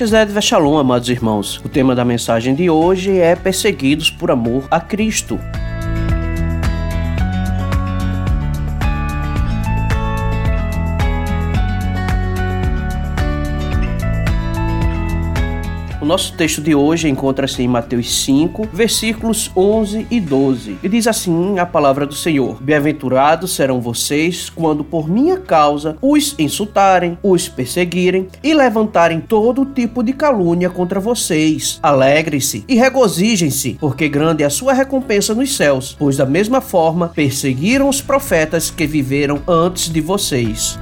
Shezed Veshalom, amados irmãos. O tema da mensagem de hoje é Perseguidos por amor a Cristo. Nosso texto de hoje encontra-se em Mateus 5, versículos 11 e 12. E diz assim a palavra do Senhor: Bem-aventurados serão vocês quando por minha causa os insultarem, os perseguirem e levantarem todo tipo de calúnia contra vocês. Alegrem-se e regozijem-se, porque grande é a sua recompensa nos céus, pois da mesma forma perseguiram os profetas que viveram antes de vocês.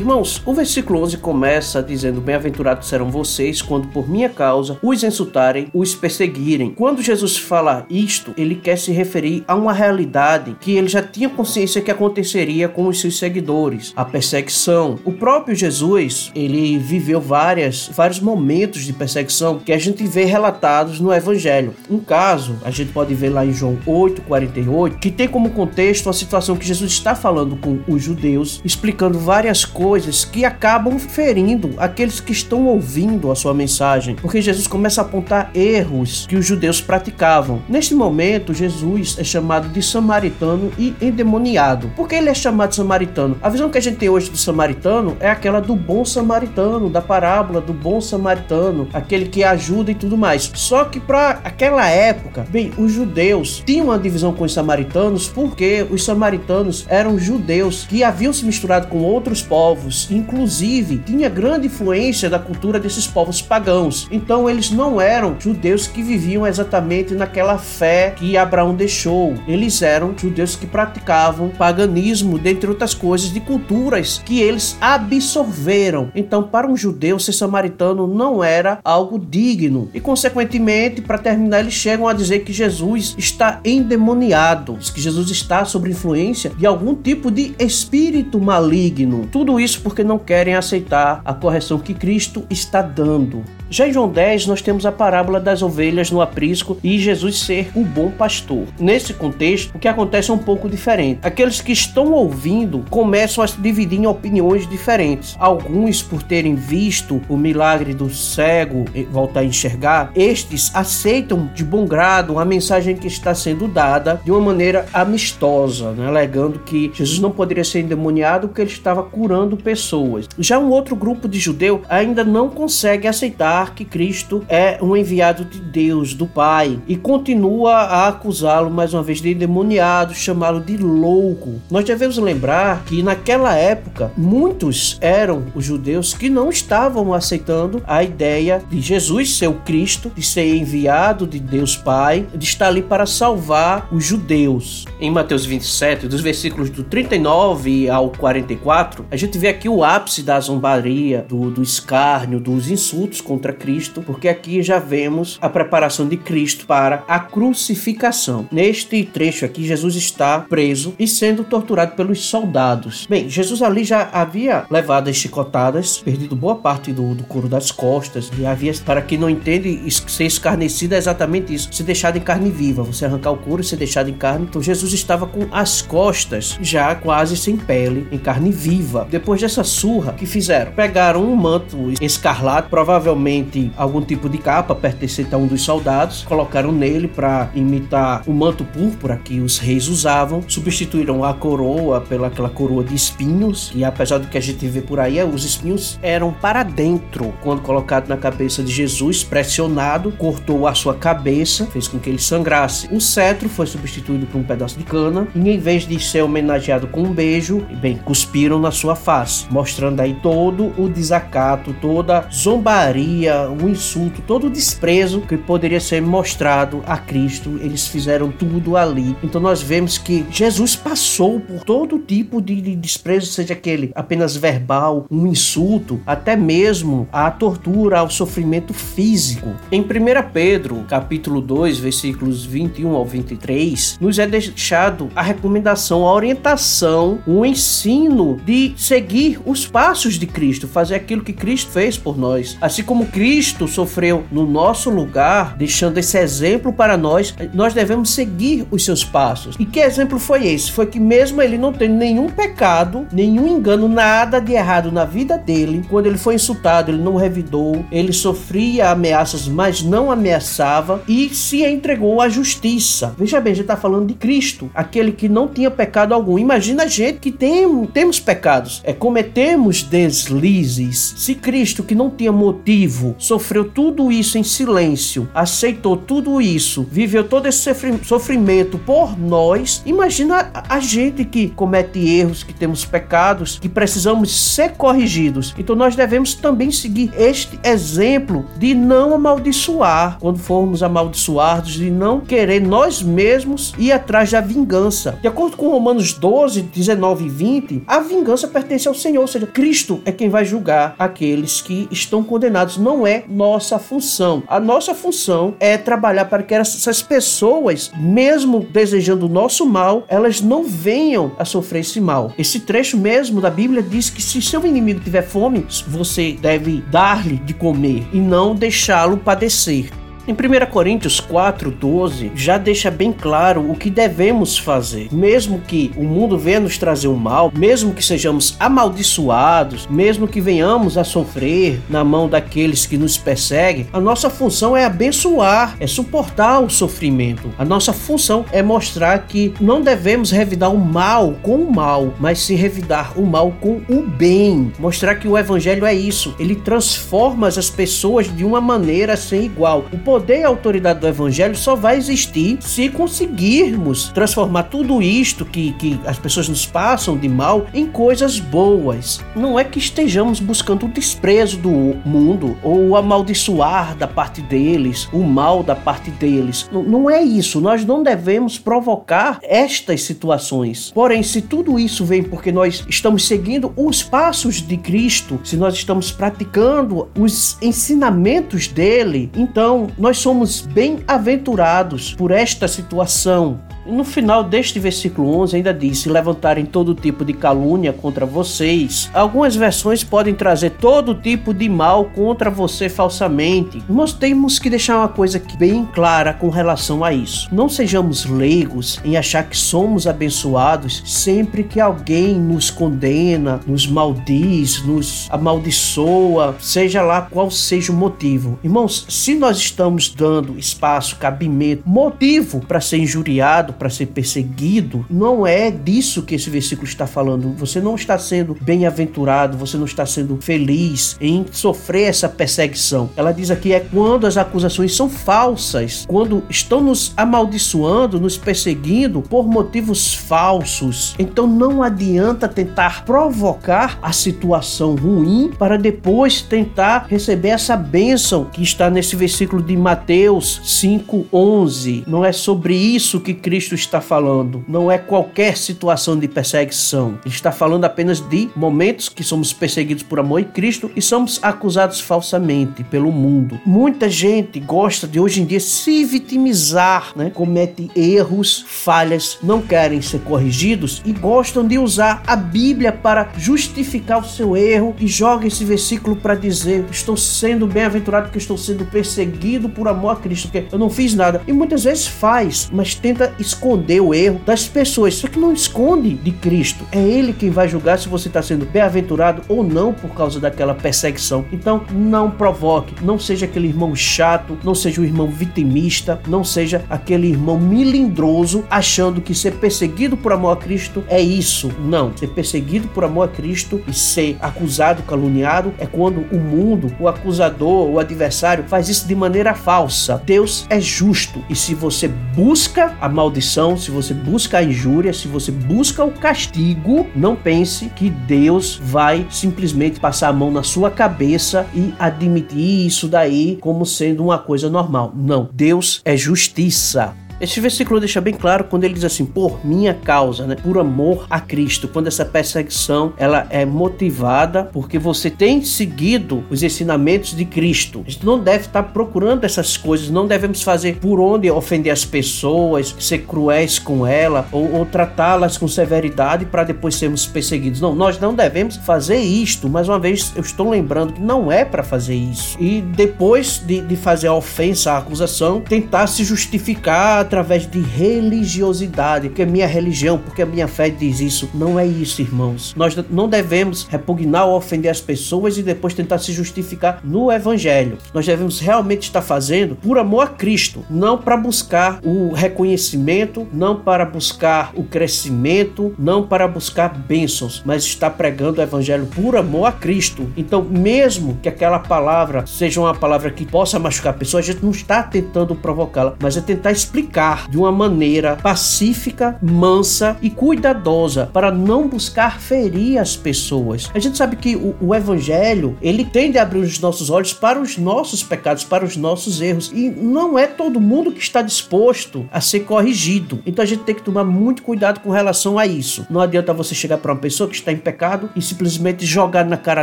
Irmãos, o versículo 11 começa dizendo: Bem-aventurados serão vocês quando por minha causa os insultarem, os perseguirem. Quando Jesus fala isto, ele quer se referir a uma realidade que ele já tinha consciência que aconteceria com os seus seguidores, a perseguição. O próprio Jesus, ele viveu várias, vários momentos de perseguição que a gente vê relatados no Evangelho. Um caso, a gente pode ver lá em João 8:48, que tem como contexto a situação que Jesus está falando com os judeus, explicando várias coisas coisas que acabam ferindo aqueles que estão ouvindo a sua mensagem, porque Jesus começa a apontar erros que os judeus praticavam. Neste momento, Jesus é chamado de samaritano e endemoniado. Por que ele é chamado de samaritano? A visão que a gente tem hoje do samaritano é aquela do bom samaritano, da parábola do bom samaritano, aquele que ajuda e tudo mais. Só que para aquela época, bem, os judeus tinham uma divisão com os samaritanos porque os samaritanos eram judeus que haviam se misturado com outros povos povos, inclusive tinha grande influência da cultura desses povos pagãos. Então eles não eram judeus que viviam exatamente naquela fé que Abraão deixou. Eles eram judeus que praticavam paganismo, dentre outras coisas, de culturas que eles absorveram. Então, para um judeu, ser samaritano não era algo digno. E, consequentemente, para terminar, eles chegam a dizer que Jesus está endemoniado, que Jesus está sob influência de algum tipo de espírito maligno. Tudo isso isso porque não querem aceitar a correção que Cristo está dando. Já em João 10, nós temos a parábola das ovelhas no aprisco e Jesus ser o bom pastor. Nesse contexto, o que acontece é um pouco diferente. Aqueles que estão ouvindo começam a se dividir em opiniões diferentes. Alguns, por terem visto o milagre do cego voltar a enxergar, estes aceitam de bom grado a mensagem que está sendo dada de uma maneira amistosa, né? alegando que Jesus não poderia ser endemoniado porque ele estava curando pessoas. Já um outro grupo de judeu ainda não consegue aceitar que Cristo é um enviado de Deus, do Pai, e continua a acusá-lo mais uma vez de endemoniado, chamá-lo de louco. Nós devemos lembrar que naquela época muitos eram os judeus que não estavam aceitando a ideia de Jesus ser o Cristo, de ser enviado de Deus Pai, de estar ali para salvar os judeus. Em Mateus 27, dos versículos do 39 ao 44, a gente vê aqui o ápice da zombaria, do, do escárnio, dos insultos contra contra Cristo, porque aqui já vemos a preparação de Cristo para a crucificação. Neste trecho aqui, Jesus está preso e sendo torturado pelos soldados. Bem, Jesus ali já havia levado as chicotadas, perdido boa parte do, do couro das costas, e havia, para quem não entende, ser escarnecido é exatamente isso: ser deixado em carne viva, você arrancar o couro e ser deixado em carne. Então Jesus estava com as costas já quase sem pele, em carne viva. Depois dessa surra, que fizeram? Pegaram um manto escarlate, provavelmente algum tipo de capa pertencente a um dos soldados, colocaram nele para imitar o manto púrpura que os reis usavam, substituíram a coroa pela aquela coroa de espinhos, e apesar do que a gente vê por aí, os espinhos eram para dentro. Quando colocado na cabeça de Jesus, pressionado, cortou a sua cabeça, fez com que ele sangrasse. O cetro foi substituído por um pedaço de cana, e em vez de ser homenageado com um beijo, bem, cuspiram na sua face, mostrando aí todo o desacato, toda zombaria um insulto, todo o desprezo que poderia ser mostrado a Cristo, eles fizeram tudo ali. Então nós vemos que Jesus passou por todo tipo de, de desprezo, seja aquele apenas verbal, um insulto, até mesmo a tortura, ao sofrimento físico. Em 1 Pedro, capítulo 2, versículos 21 ao 23, nos é deixado a recomendação, a orientação, o ensino de seguir seguir os passos de Cristo, fazer aquilo que Cristo fez por nós. Assim como Cristo sofreu no nosso lugar, deixando esse exemplo para nós, nós devemos seguir os seus passos. E que exemplo foi esse? Foi que mesmo ele não tendo nenhum pecado, nenhum engano, nada de errado na vida dele, quando ele foi insultado, ele não revidou, ele sofria ameaças, mas não ameaçava e se entregou à justiça. Veja bem, a gente está falando de Cristo, aquele que não tinha pecado algum. Imagina a gente que tem, temos pecados, é cometemos deslizes. Se Cristo, que não tinha motivo, sofreu tudo isso em silêncio, aceitou tudo isso, viveu todo esse sofrimento por nós, imagina a gente que comete erros, que temos pecados, que precisamos ser corrigidos. Então nós devemos também seguir este exemplo de não amaldiçoar quando formos amaldiçoados, de não querer nós mesmos ir atrás da vingança. De acordo com Romanos 12, 19 e 20, a vingança pertence ao Senhor, ou seja, Cristo é quem vai julgar aqueles que estão condenados. Não é nossa função. A nossa função é trabalhar para que essas pessoas, mesmo desejando o nosso mal, elas não venham a sofrer esse mal. Esse trecho mesmo da Bíblia diz que se seu inimigo tiver fome, você deve dar-lhe de comer e não deixá-lo padecer. Em 1 Coríntios 4:12 já deixa bem claro o que devemos fazer. Mesmo que o mundo venha nos trazer o mal, mesmo que sejamos amaldiçoados, mesmo que venhamos a sofrer na mão daqueles que nos perseguem, a nossa função é abençoar, é suportar o sofrimento. A nossa função é mostrar que não devemos revidar o mal com o mal, mas se revidar o mal com o bem. Mostrar que o evangelho é isso, ele transforma as pessoas de uma maneira sem igual. O poder e a autoridade do evangelho só vai existir se conseguirmos transformar tudo isto que, que as pessoas nos passam de mal em coisas boas. Não é que estejamos buscando o desprezo do mundo ou o amaldiçoar da parte deles, o mal da parte deles. Não, não é isso. Nós não devemos provocar estas situações. Porém, se tudo isso vem porque nós estamos seguindo os passos de Cristo, se nós estamos praticando os ensinamentos dele, então nós somos bem-aventurados por esta situação. No final deste versículo 11 ainda diz: Se levantarem todo tipo de calúnia contra vocês. Algumas versões podem trazer todo tipo de mal contra você falsamente. Nós temos que deixar uma coisa bem clara com relação a isso. Não sejamos leigos em achar que somos abençoados sempre que alguém nos condena, nos maldiz, nos amaldiçoa, seja lá qual seja o motivo. Irmãos, se nós estamos dando espaço, cabimento, motivo para ser injuriado, para ser perseguido, não é disso que esse versículo está falando. Você não está sendo bem-aventurado, você não está sendo feliz em sofrer essa perseguição. Ela diz aqui é quando as acusações são falsas, quando estão nos amaldiçoando, nos perseguindo por motivos falsos. Então não adianta tentar provocar a situação ruim para depois tentar receber essa bênção que está nesse versículo de Mateus 5:11. Não é sobre isso que Cristo Cristo está falando não é qualquer situação de perseguição. Ele está falando apenas de momentos que somos perseguidos por amor em Cristo e somos acusados falsamente pelo mundo. Muita gente gosta de hoje em dia se vitimizar, né? comete erros, falhas, não querem ser corrigidos e gostam de usar a Bíblia para justificar o seu erro e joga esse versículo para dizer: estou sendo bem-aventurado porque estou sendo perseguido por amor a Cristo, porque eu não fiz nada. E muitas vezes faz, mas tenta esconder o erro das pessoas. Só que não esconde de Cristo. É Ele quem vai julgar se você está sendo bem-aventurado ou não por causa daquela perseguição. Então, não provoque. Não seja aquele irmão chato, não seja o irmão vitimista, não seja aquele irmão milindroso achando que ser perseguido por amor a Cristo é isso. Não. Ser perseguido por amor a Cristo e ser acusado, caluniado é quando o mundo, o acusador, o adversário faz isso de maneira falsa. Deus é justo e se você busca a maldição, maldição, se você busca a injúria, se você busca o castigo, não pense que Deus vai simplesmente passar a mão na sua cabeça e admitir isso daí como sendo uma coisa normal. Não, Deus é justiça. Esse versículo deixa bem claro quando ele diz assim, por minha causa, né? Por amor a Cristo. Quando essa perseguição ela é motivada porque você tem seguido os ensinamentos de Cristo. A gente não deve estar procurando essas coisas, não devemos fazer por onde ofender as pessoas, ser cruéis com ela ou, ou tratá-las com severidade para depois sermos perseguidos. Não, nós não devemos fazer isto. Mais uma vez, eu estou lembrando que não é para fazer isso. E depois de, de fazer a ofensa, a acusação, tentar se justificar através de religiosidade, porque é minha religião, porque a minha fé diz isso. Não é isso, irmãos. Nós não devemos repugnar ou ofender as pessoas e depois tentar se justificar no evangelho. Nós devemos realmente estar fazendo por amor a Cristo, não para buscar o reconhecimento, não para buscar o crescimento, não para buscar bênçãos, mas estar pregando o evangelho por amor a Cristo. Então, mesmo que aquela palavra seja uma palavra que possa machucar a pessoa, a gente não está tentando provocá-la, mas é tentar explicar de uma maneira pacífica, mansa e cuidadosa para não buscar ferir as pessoas. A gente sabe que o, o evangelho, ele tende a abrir os nossos olhos para os nossos pecados, para os nossos erros, e não é todo mundo que está disposto a ser corrigido. Então a gente tem que tomar muito cuidado com relação a isso. Não adianta você chegar para uma pessoa que está em pecado e simplesmente jogar na cara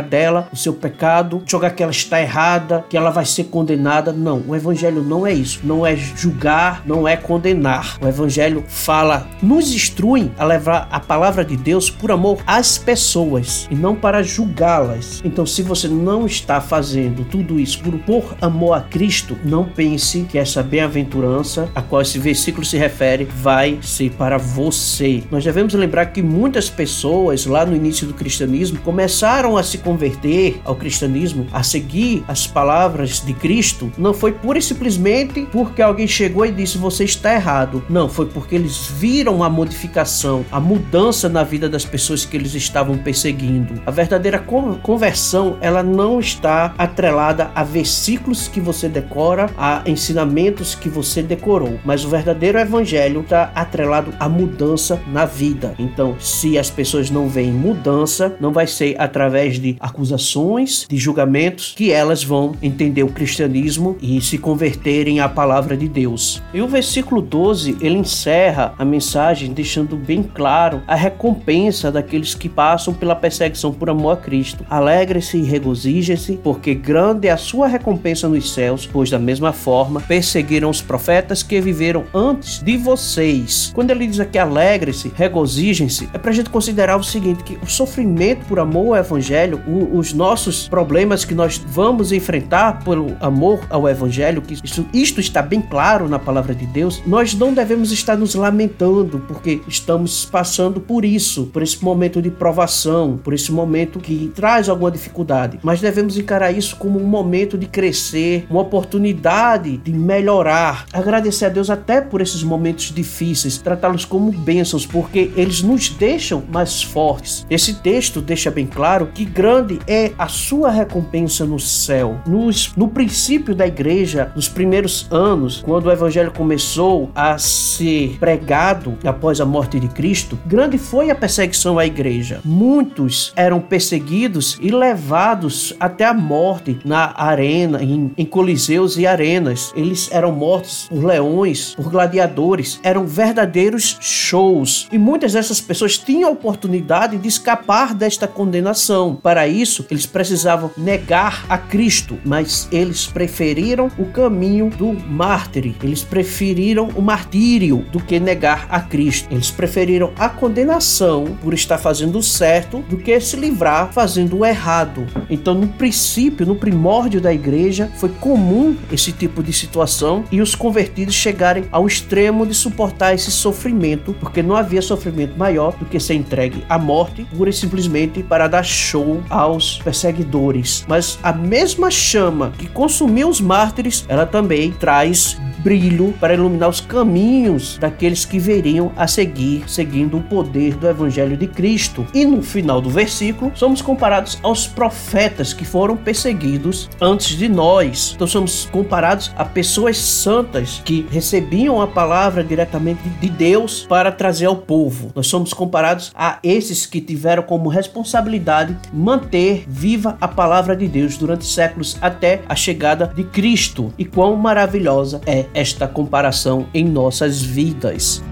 dela o seu pecado, jogar que ela está errada, que ela vai ser condenada. Não, o evangelho não é isso. Não é julgar, não é condenar. O evangelho fala, nos instrui a levar a palavra de Deus por amor às pessoas e não para julgá-las. Então, se você não está fazendo tudo isso por, por amor a Cristo, não pense que essa bem-aventurança a qual esse versículo se refere vai ser para você. Nós devemos lembrar que muitas pessoas lá no início do cristianismo começaram a se converter ao cristianismo, a seguir as palavras de Cristo, não foi pura e simplesmente porque alguém chegou e disse você está errado. Não, foi porque eles viram a modificação, a mudança na vida das pessoas que eles estavam perseguindo. A verdadeira conversão, ela não está atrelada a versículos que você decora, a ensinamentos que você decorou, mas o verdadeiro evangelho está atrelado à mudança na vida. Então, se as pessoas não veem mudança, não vai ser através de acusações, de julgamentos que elas vão entender o cristianismo e se converterem à palavra de Deus. E o versículo 12, ele encerra a mensagem deixando bem claro a recompensa daqueles que passam pela perseguição por amor a Cristo. Alegre-se e regozije-se, porque grande é a sua recompensa nos céus, pois da mesma forma perseguiram os profetas que viveram antes de vocês. Quando ele diz aqui alegre-se, regozijem-se, é para a gente considerar o seguinte, que o sofrimento por amor ao evangelho, o, os nossos problemas que nós vamos enfrentar pelo amor ao evangelho, que isso, isto está bem claro na palavra de Deus, nós não devemos estar nos lamentando porque estamos passando por isso, por esse momento de provação, por esse momento que traz alguma dificuldade, mas devemos encarar isso como um momento de crescer, uma oportunidade de melhorar, agradecer a Deus até por esses momentos difíceis, tratá-los como bênçãos, porque eles nos deixam mais fortes. Esse texto deixa bem claro que grande é a sua recompensa no céu. Nos, no princípio da igreja, nos primeiros anos, quando o evangelho começou a ser pregado após a morte de Cristo, grande foi a perseguição à igreja. Muitos eram perseguidos e levados até a morte na arena, em, em coliseus e arenas. Eles eram mortos por leões, por gladiadores, eram verdadeiros shows. E muitas dessas pessoas tinham a oportunidade de escapar desta condenação. Para isso, eles precisavam negar a Cristo, mas eles preferiram o caminho do mártir. Eles preferiram o martírio do que negar a Cristo. Eles preferiram a condenação por estar fazendo o certo do que se livrar fazendo o errado. Então, no princípio, no primórdio da igreja, foi comum esse tipo de situação e os convertidos chegarem ao extremo de suportar esse sofrimento, porque não havia sofrimento maior do que ser entregue à morte, pura e simplesmente para dar show aos perseguidores. Mas a mesma chama que consumiu os mártires, ela também traz brilho para iluminar os caminhos daqueles que veriam a seguir, seguindo o poder do Evangelho de Cristo. E no final do versículo, somos comparados aos profetas que foram perseguidos antes de nós. Então, somos comparados a pessoas santas que recebiam a palavra diretamente de Deus para trazer ao povo. Nós somos comparados a esses que tiveram como responsabilidade manter viva a palavra de Deus durante séculos até a chegada de Cristo. E quão maravilhosa é esta comparação em nossas vidas.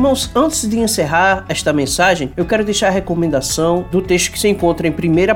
Irmãos, antes de encerrar esta mensagem, eu quero deixar a recomendação do texto que se encontra em 1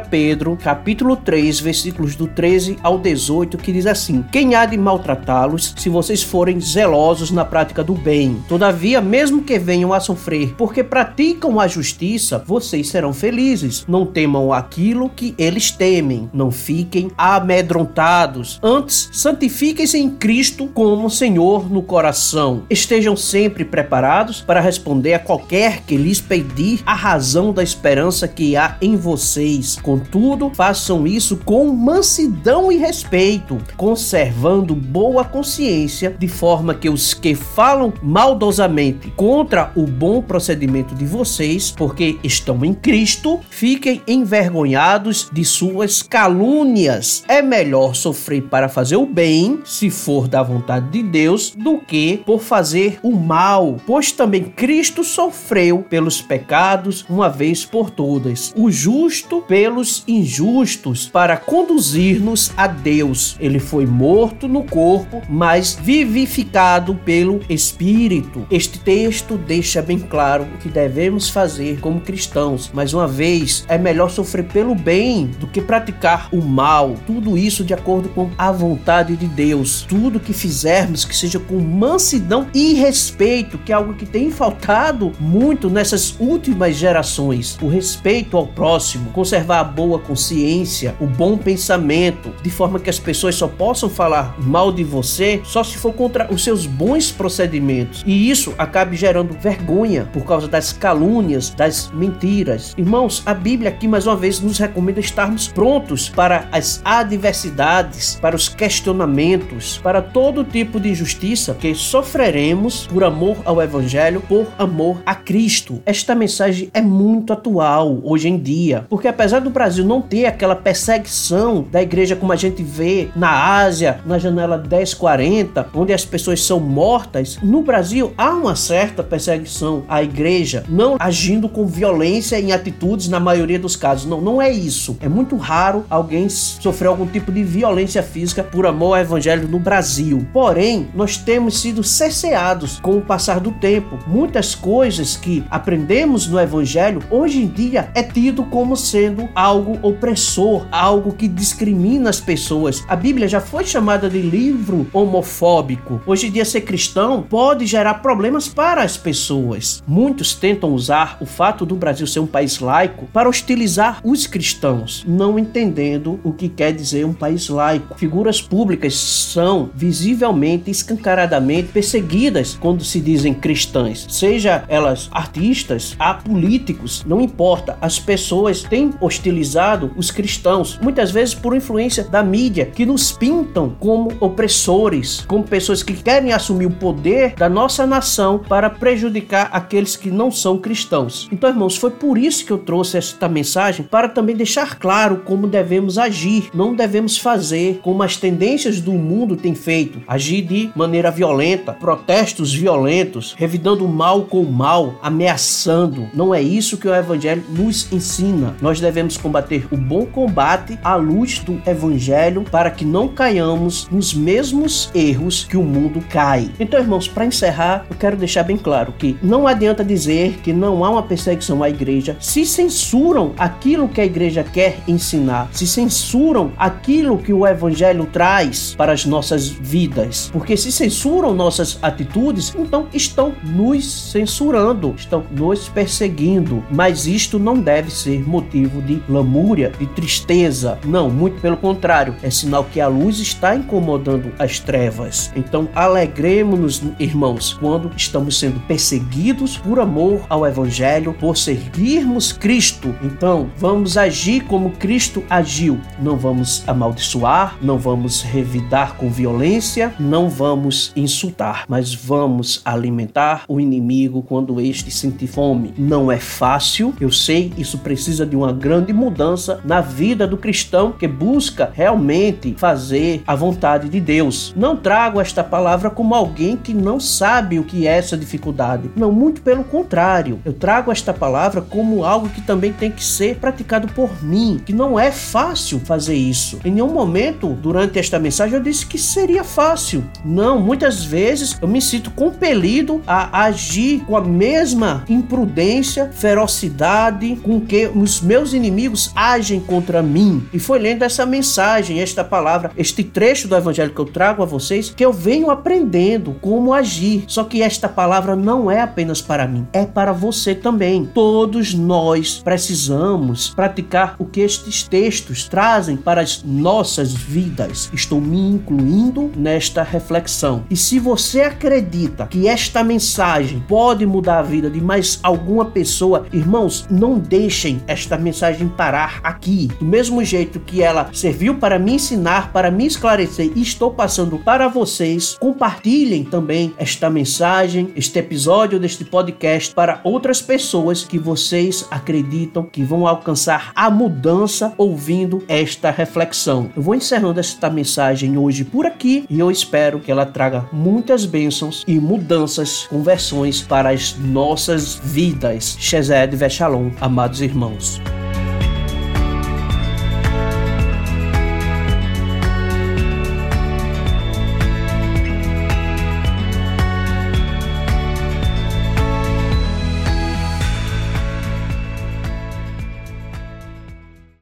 Pedro, capítulo 3, versículos do 13 ao 18, que diz assim: Quem há de maltratá-los se vocês forem zelosos na prática do bem? Todavia, mesmo que venham a sofrer, porque praticam a justiça, vocês serão felizes. Não temam aquilo que eles temem. Não fiquem amedrontados. Antes, santifiquem-se em Cristo como Senhor no coração. Estejam sempre preparados para responder a qualquer que lhes pedir a razão da esperança que há em vocês. Contudo, façam isso com mansidão e respeito, conservando boa consciência, de forma que os que falam maldosamente contra o bom procedimento de vocês, porque estão em Cristo, fiquem envergonhados de suas calúnias. É melhor sofrer para fazer o bem, se for da vontade de Deus, do que por fazer o mal, pois também Cristo sofreu pelos pecados uma vez por todas, o justo pelos injustos, para conduzir-nos a Deus. Ele foi morto no corpo, mas vivificado pelo Espírito. Este texto deixa bem claro o que devemos fazer como cristãos. Mais uma vez, é melhor sofrer pelo bem do que praticar o mal. Tudo isso de acordo com a vontade de Deus. Tudo que fizermos que seja com mansidão e respeito, que é algo que tem faltado muito nessas últimas gerações. O respeito ao próximo, conservar a boa consciência, o bom pensamento, de forma que as pessoas só possam falar mal de você só se for contra os seus bons procedimentos. E isso acabe gerando vergonha por causa das calúnias, das mentiras. Irmãos, a Bíblia aqui mais uma vez nos recomenda estarmos prontos para as adversidades, para os questionamentos, para todo tipo de injustiça que sofreremos por amor ao Evangelho por amor a Cristo. Esta mensagem é muito atual hoje em dia, porque apesar do Brasil não ter aquela perseguição da igreja como a gente vê na Ásia, na janela 1040, onde as pessoas são mortas, no Brasil há uma certa perseguição à igreja, não agindo com violência em atitudes na maioria dos casos. Não, não é isso. É muito raro alguém sofrer algum tipo de violência física por amor ao evangelho no Brasil. Porém, nós temos sido cerceados com o passar do tempo muitas coisas que aprendemos no Evangelho hoje em dia é tido como sendo algo opressor, algo que discrimina as pessoas. A Bíblia já foi chamada de livro homofóbico. Hoje em dia, ser cristão pode gerar problemas para as pessoas. Muitos tentam usar o fato do Brasil ser um país laico para hostilizar os cristãos, não entendendo o que quer dizer um país laico. Figuras públicas são visivelmente, escancaradamente perseguidas quando se dizem cristãs seja elas artistas, a políticos, não importa. As pessoas têm hostilizado os cristãos, muitas vezes por influência da mídia, que nos pintam como opressores, como pessoas que querem assumir o poder da nossa nação para prejudicar aqueles que não são cristãos. Então, irmãos, foi por isso que eu trouxe esta mensagem para também deixar claro como devemos agir. Não devemos fazer como as tendências do mundo têm feito, agir de maneira violenta, protestos violentos, revidando o mal com mal, ameaçando. Não é isso que o Evangelho nos ensina. Nós devemos combater o bom combate à luz do Evangelho para que não caiamos nos mesmos erros que o mundo cai. Então, irmãos, para encerrar, eu quero deixar bem claro que não adianta dizer que não há uma perseguição à igreja se censuram aquilo que a igreja quer ensinar, se censuram aquilo que o Evangelho traz para as nossas vidas. Porque se censuram nossas atitudes, então estão nos nos censurando, estão nos perseguindo. Mas isto não deve ser motivo de lamúria, de tristeza. Não, muito pelo contrário, é sinal que a luz está incomodando as trevas. Então, alegremos-nos, irmãos, quando estamos sendo perseguidos por amor ao Evangelho, por seguirmos Cristo. Então, vamos agir como Cristo agiu. Não vamos amaldiçoar, não vamos revidar com violência, não vamos insultar, mas vamos alimentar o inimigo quando este sentir fome. Não é fácil, eu sei, isso precisa de uma grande mudança na vida do cristão que busca realmente fazer a vontade de Deus. Não trago esta palavra como alguém que não sabe o que é essa dificuldade. Não, muito pelo contrário. Eu trago esta palavra como algo que também tem que ser praticado por mim, que não é fácil fazer isso. Em nenhum momento durante esta mensagem eu disse que seria fácil. Não, muitas vezes eu me sinto compelido a agir com a mesma imprudência, ferocidade com que os meus inimigos agem contra mim. E foi lendo essa mensagem, esta palavra, este trecho do evangelho que eu trago a vocês, que eu venho aprendendo como agir. Só que esta palavra não é apenas para mim, é para você também. Todos nós precisamos praticar o que estes textos trazem para as nossas vidas. Estou me incluindo nesta reflexão. E se você acredita que esta mensagem pode mudar a vida de mais alguma pessoa, irmãos, não deixem esta mensagem parar aqui. Do mesmo jeito que ela serviu para me ensinar, para me esclarecer e estou passando para vocês, compartilhem também esta mensagem, este episódio deste podcast para outras pessoas que vocês acreditam que vão alcançar a mudança ouvindo esta reflexão. Eu vou encerrando esta mensagem hoje por aqui e eu espero que ela traga muitas bênçãos e mudanças, conversões para as nossas vidas. Shezed Veshalom, amados irmãos.